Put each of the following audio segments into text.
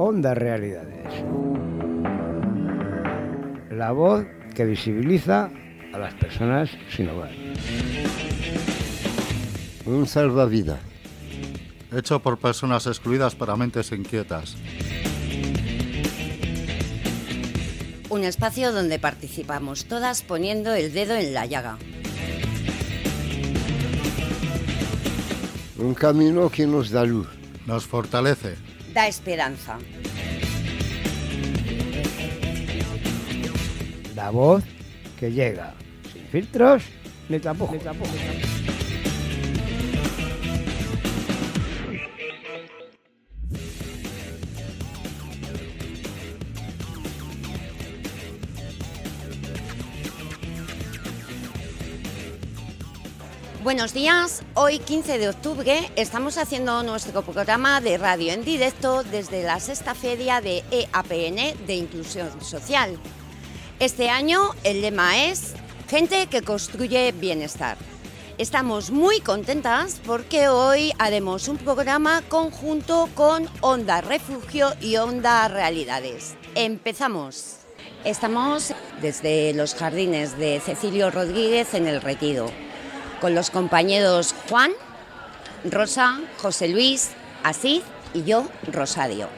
Onda Realidades. La voz que visibiliza a las personas sin hogar. Un salvavidas. Hecho por personas excluidas para mentes inquietas. Un espacio donde participamos todas poniendo el dedo en la llaga. Un camino que nos da luz. Nos fortalece. Da esperanza. La voz que llega. Sin filtros ni tampoco. Buenos días, hoy 15 de octubre estamos haciendo nuestro programa de radio en directo desde la sexta feria de EAPN de Inclusión Social. Este año el lema es Gente que construye bienestar. Estamos muy contentas porque hoy haremos un programa conjunto con Onda Refugio y Onda Realidades. Empezamos. Estamos desde los jardines de Cecilio Rodríguez en el Retiro con los compañeros Juan, Rosa, José Luis, Asís y yo, Rosario.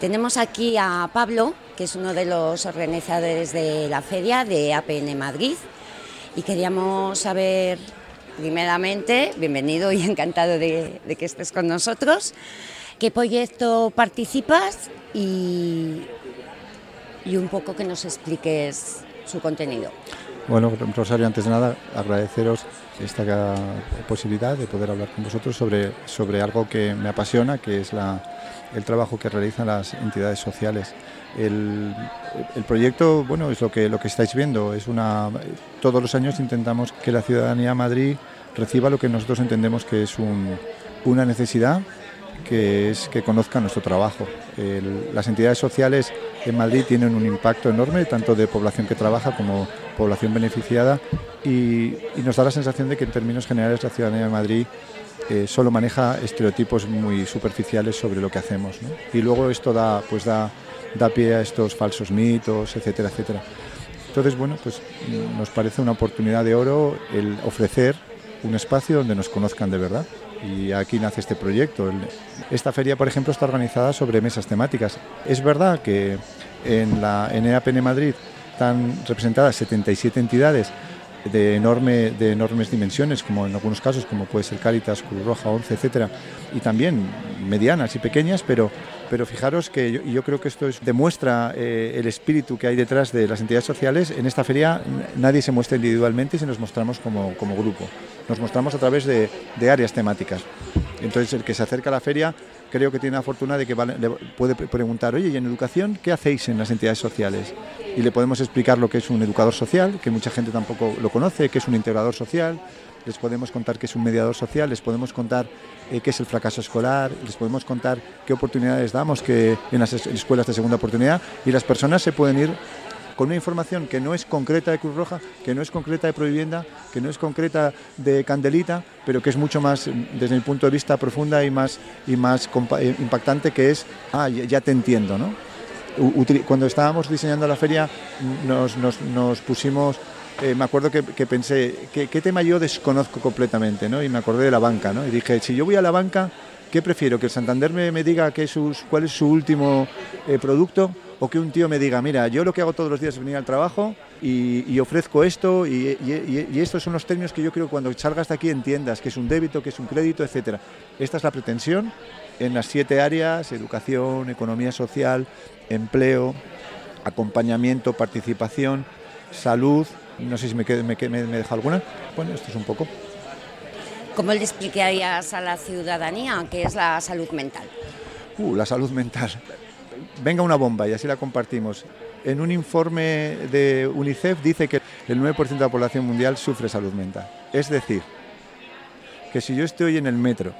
Tenemos aquí a Pablo, que es uno de los organizadores de la feria de APN Madrid, y queríamos saber, primeramente, bienvenido y encantado de, de que estés con nosotros, qué proyecto participas y, y un poco que nos expliques su contenido. Bueno, Rosario, antes de nada, agradeceros esta posibilidad de poder hablar con vosotros sobre, sobre algo que me apasiona, que es la, el trabajo que realizan las entidades sociales. El, el, proyecto, bueno, es lo que, lo que estáis viendo. Es una, todos los años intentamos que la ciudadanía de Madrid reciba lo que nosotros entendemos que es un, una necesidad que es que conozcan nuestro trabajo. Las entidades sociales en Madrid tienen un impacto enorme, tanto de población que trabaja como población beneficiada, y, nos da la sensación de que en términos generales la ciudadanía de Madrid eh, solo maneja estereotipos muy superficiales sobre lo que hacemos. Y luego esto da, pues da, da pie a estos falsos mitos, etcétera, etcétera. Entonces, bueno, pues nos parece una oportunidad de oro el ofrecer un espacio donde nos conozcan de verdad y aquí nace este proyecto. Esta feria, por ejemplo, está organizada sobre mesas temáticas. Es verdad que en la en EAPN Madrid están representadas 77 entidades de, enorme, de enormes dimensiones, como en algunos casos, como puede ser Cáritas, Cruz Roja, ONCE, etcétera, y también medianas y pequeñas, pero, pero fijaros que yo, creo que esto es, demuestra eh, el espíritu que hay detrás de las entidades sociales. En esta feria nadie se muestra individualmente, se nos mostramos como grupo. Nos mostramos a través de, áreas temáticas. Entonces, el que se acerca a la feria creo que tiene la fortuna de que le puede preguntar, oye, ¿y en educación qué hacéis en las entidades sociales? Y le podemos explicar lo que es un educador social, que mucha gente tampoco lo conoce, que es un integrador social, les podemos contar qué es un mediador social, les podemos contar eh, qué es el fracaso escolar, les podemos contar qué oportunidades damos que en las escuelas de segunda oportunidad y las personas se pueden ir con una información que no es concreta de Cruz Roja, que no es concreta de Provivienda, que no es concreta de Candelita, pero que es mucho más, desde mi punto de vista, profunda y más, y más impactante, que es, ah, ya, te entiendo, ¿no? Cuando estábamos diseñando la feria nos, nos, nos pusimos, eh, me acuerdo que, pensé, ¿qué, ¿qué, tema yo desconozco completamente? ¿no? Y me acordé de la banca, ¿no? Y dije, si yo voy a la banca, ¿qué prefiero? ¿Que el Santander me, me diga que sus, cuál es su último eh, producto? O que un tío me diga, mira, yo lo que hago todos los días es venir al trabajo y, y ofrezco esto y, y, y, estos son los términos que yo creo que cuando salgas de aquí entiendas, que es un débito, que es un crédito, etcétera. Esta es la pretensión en las siete áreas, educación, economía social, empleo, acompañamiento, participación, salud, no sé si me, me, me deja alguna, bueno, esto es un poco. ¿Cómo le explicarías a la ciudadanía qué es la salud mental? Uh, la salud mental venga una bomba y así la compartimos. En un informe de UNICEF dice que el 9% de la población mundial sufre salud mental. Es decir, que si yo estoy en el metro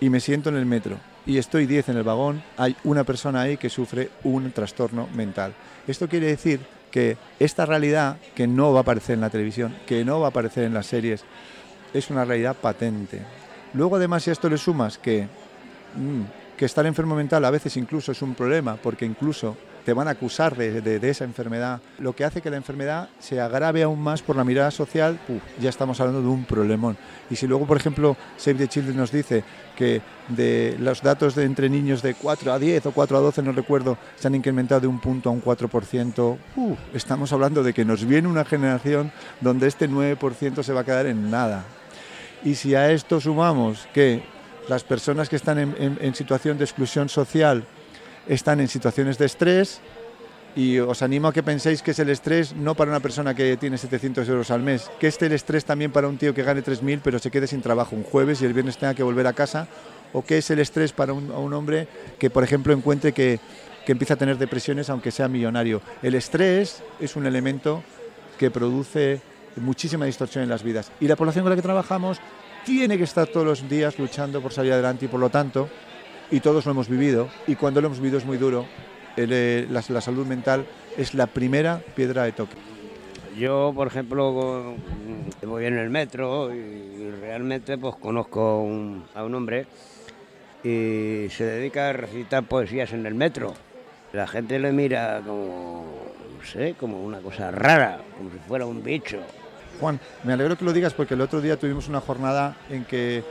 y me siento en el metro y estoy 10 en el vagón, hay una persona ahí que sufre un trastorno mental. Esto quiere decir que esta realidad, que no va a aparecer en la televisión, que no va a aparecer en las series, es una realidad patente. Luego además si a esto le sumas que, mmm, que estar enfermo mental a veces incluso es un problema, porque incluso te van a acusar de, esa enfermedad, lo que hace que la enfermedad se agrave aún más por la mirada social, ya estamos hablando de un problemón. Y si luego, por ejemplo, Save the Children nos dice que de los datos de entre niños de 4 a 10 o 4 a 12, no recuerdo, se han incrementado de un punto a un 4%, estamos hablando de que nos viene una generación donde este 9% se va a quedar en nada. Y si a esto sumamos que las personas que están en, situación de exclusión social están en situaciones de estrés, y os animo a que penséis que es el estrés no para una persona que tiene 700 euros al mes, que este el estrés también para un tío que gane 3.000 pero se quede sin trabajo un jueves y el viernes tenga que volver a casa, o que es el estrés para un, hombre que, por ejemplo, encuentre que, que empieza a tener depresiones aunque sea millonario. El estrés es un elemento que produce muchísima distorsión en las vidas. Y la población con la que trabajamos tiene que estar todos los días luchando por salir adelante y por lo tanto, y todos lo hemos vivido, y cuando lo hemos vivido es muy duro, eh, la, salud mental es la primera piedra de toque. Yo, por ejemplo, voy en el metro y realmente pues conozco a un hombre y se dedica a recitar poesías en el metro. La gente le mira como, sé, como una cosa rara, como si fuera un bicho. Juan, me alegro que lo digas porque el otro día tuvimos una jornada en que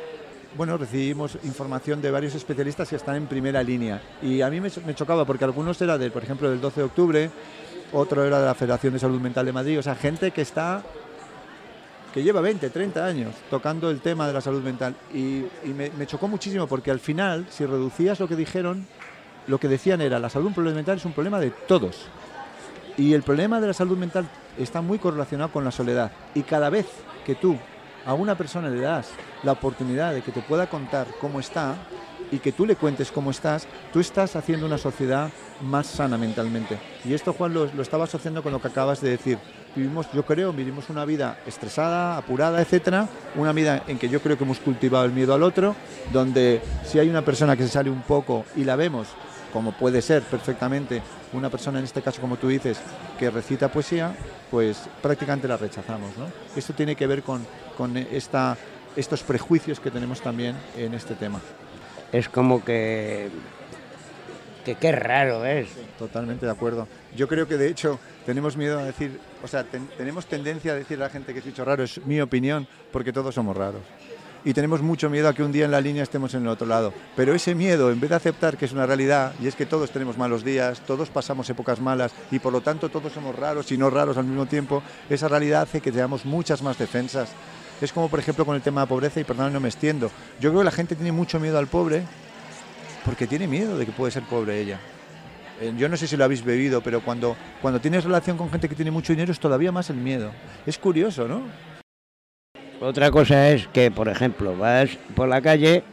bueno, recibimos información de varios especialistas que están en primera línea. Y a mí me, chocaba porque algunos eran, de, por ejemplo, del 12 de octubre, otro era de la Federación de Salud Mental de Madrid, o sea, gente que está que lleva 20, 30 años tocando el tema de la salud mental. Y, me, me, chocó muchísimo porque al final, si reducías lo que dijeron, lo que decían era, la salud mental es un problema de todos. Y el problema de la salud mental está muy correlacionado con la soledad. Y cada vez que tú a una persona le das la oportunidad de que te pueda contar cómo está y que tú le cuentes cómo estás, tú estás haciendo una sociedad más sana mentalmente. Y esto, Juan, lo, lo estabas haciendo con lo que acabas de decir. Vivimos, yo creo, vivimos una vida estresada, apurada, etcétera, una vida en que yo creo que hemos cultivado el miedo al otro, donde si hay una persona que se sale un poco y la vemos como puede ser perfectamente una persona, en este caso como tú dices, que recita poesía, pues prácticamente la rechazamos. ¿no? Esto tiene que ver con, con esta, estos prejuicios que tenemos también en este tema. Es como que que qué raro es. totalmente de acuerdo. Yo creo que de hecho tenemos miedo a decir, o sea, tenemos tendencia a decir a la gente que es dicho raro, es mi opinión, porque todos somos raros y tenemos mucho miedo a que un día en la línea estemos en el otro lado. Pero ese miedo, en vez de aceptar que es una realidad, y es que todos tenemos malos días, todos pasamos épocas malas y por lo tanto todos somos raros y no raros al mismo tiempo, esa realidad hace que tengamos muchas más defensas. Es como por ejemplo con el tema de pobreza y perdón, no me extiendo. Yo creo que la gente tiene mucho miedo al pobre porque tiene miedo de que puede ser pobre ella. Eh, yo no sé si lo habéis bebido, pero cuando, cuando tienes relación con gente que tiene mucho dinero es todavía más el miedo. Es curioso, ¿no? Otra cosa es que, por ejemplo, vas por la calle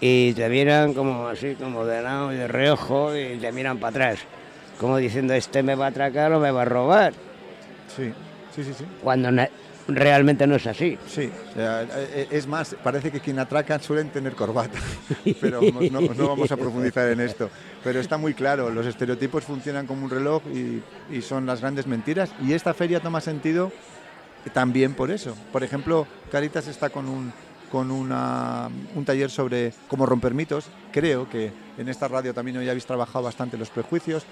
y te miran como así, como de lado y de reojo y te miran para atrás, como diciendo, este me va a atracar o me va a robar. Sí, sí, sí, sí. Cuando realmente no es así. Sí, eh, es más, parece que quien atraca suelen tener corbata, pero no, no, vamos a profundizar en esto. Pero está muy claro, los estereotipos funcionan como un reloj y, y son las grandes mentiras y esta feria toma sentido también por eso. Por ejemplo, Caritas está con un, con una, un taller sobre cómo romper mitos. Creo que en esta radio también hoy habéis trabajado bastante los prejuicios.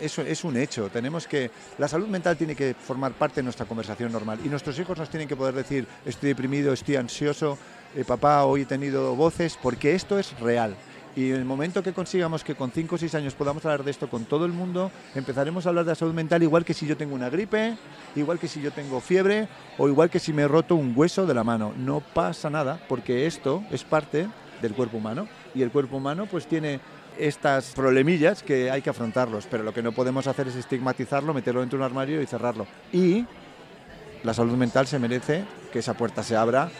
Eso es un hecho. Tenemos que la salud mental tiene que formar parte de nuestra conversación normal y nuestros hijos nos tienen que poder decir estoy deprimido, estoy ansioso, eh, papá hoy he tenido voces porque esto es real. Y en el momento que consigamos que con 5 o 6 años podamos hablar de esto con todo el mundo, empezaremos a hablar de la salud mental igual que si yo tengo una gripe, igual que si yo tengo fiebre o igual que si me he roto un hueso de la mano. No pasa nada porque esto es parte del cuerpo humano y el cuerpo humano pues tiene estas problemillas que hay que afrontarlos, pero lo que no podemos hacer es estigmatizarlo, meterlo dentro de un armario y cerrarlo. Y la salud mental se merece que esa puerta se abra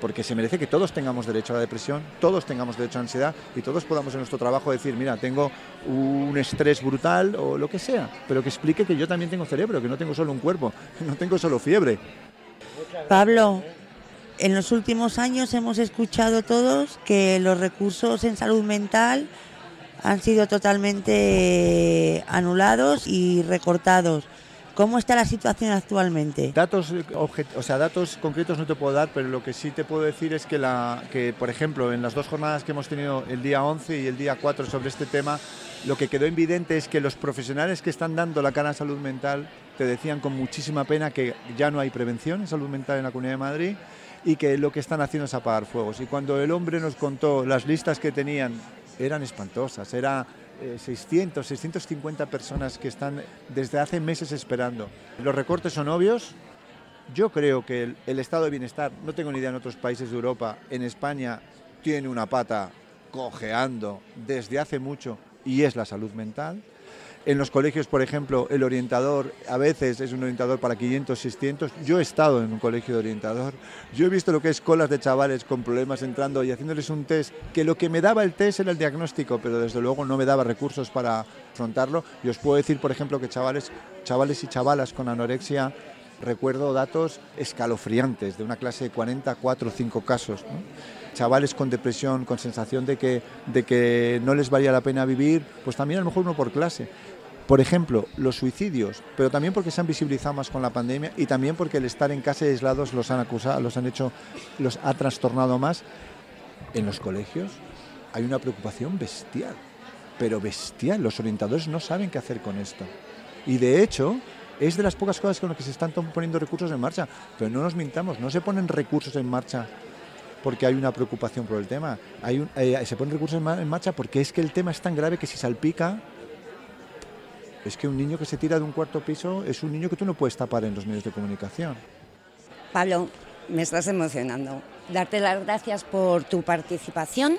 porque se merece que todos tengamos derecho a la depresión, todos tengamos derecho a ansiedad y todos podamos en nuestro trabajo decir, mira, tengo un estrés brutal o lo que sea, pero que explique que yo también tengo cerebro, que no tengo solo un cuerpo, no tengo solo fiebre. Pablo, en los últimos años hemos escuchado todos que los recursos en salud mental han sido totalmente anulados y recortados. ¿Cómo está la situación actualmente? Datos, eh, o sea, datos concretos no te puedo dar, pero lo que sí te puedo decir es que, la, que, por ejemplo, en las dos jornadas que hemos tenido el día 11 y el día 4 sobre este tema, lo que quedó evidente es que los profesionales que están dando la cara a salud mental te decían con muchísima pena que ya no hay prevención en salud mental en la Comunidad de Madrid y que lo que están haciendo es apagar fuegos. Y cuando el hombre nos contó las listas que tenían, eran espantosas, era 600, 650 personas que están desde hace meses esperando. Los recortes son obvios. Yo creo que el, el estado de bienestar, no tengo ni idea en otros países de Europa, en España tiene una pata cojeando desde hace mucho y es la salud mental. En los colegios, por ejemplo, el orientador a veces es un orientador para 500, 600. Yo he estado en un colegio de orientador. Yo he visto lo que es colas de chavales con problemas entrando y haciéndoles un test, que lo que me daba el test era el diagnóstico, pero desde luego no me daba recursos para afrontarlo. Y os puedo decir, por ejemplo, que chavales, chavales y chavalas con anorexia, recuerdo datos escalofriantes de una clase de 40, 4 o 5 casos. Chavales con depresión, con sensación de que, de que no les valía la pena vivir, pues también a lo mejor uno por clase. Por ejemplo, los suicidios, pero también porque se han visibilizado más con la pandemia y también porque el estar en casa aislados los han acusado, los han hecho, los ha trastornado más. En los colegios hay una preocupación bestial, pero bestial. Los orientadores no saben qué hacer con esto. Y de hecho, es de las pocas cosas con las que se están poniendo recursos en marcha. Pero no nos mintamos, no se ponen recursos en marcha porque hay una preocupación por el tema. Hay un- eh, se ponen recursos en marcha porque es que el tema es tan grave que si salpica, es que un niño que se tira de un cuarto piso es un niño que tú no puedes tapar en los medios de comunicación. Pablo, me estás emocionando. Darte las gracias por tu participación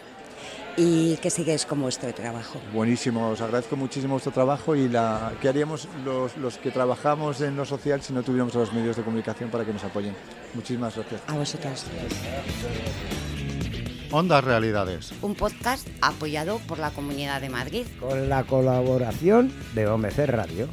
y que sigues con vuestro trabajo. Buenísimo, os agradezco muchísimo vuestro trabajo y la, qué haríamos los, los que trabajamos en lo social si no tuviéramos a los medios de comunicación para que nos apoyen. Muchísimas gracias. A vosotras. Ondas Realidades. Un podcast apoyado por la Comunidad de Madrid. Con la colaboración de OMC Radio.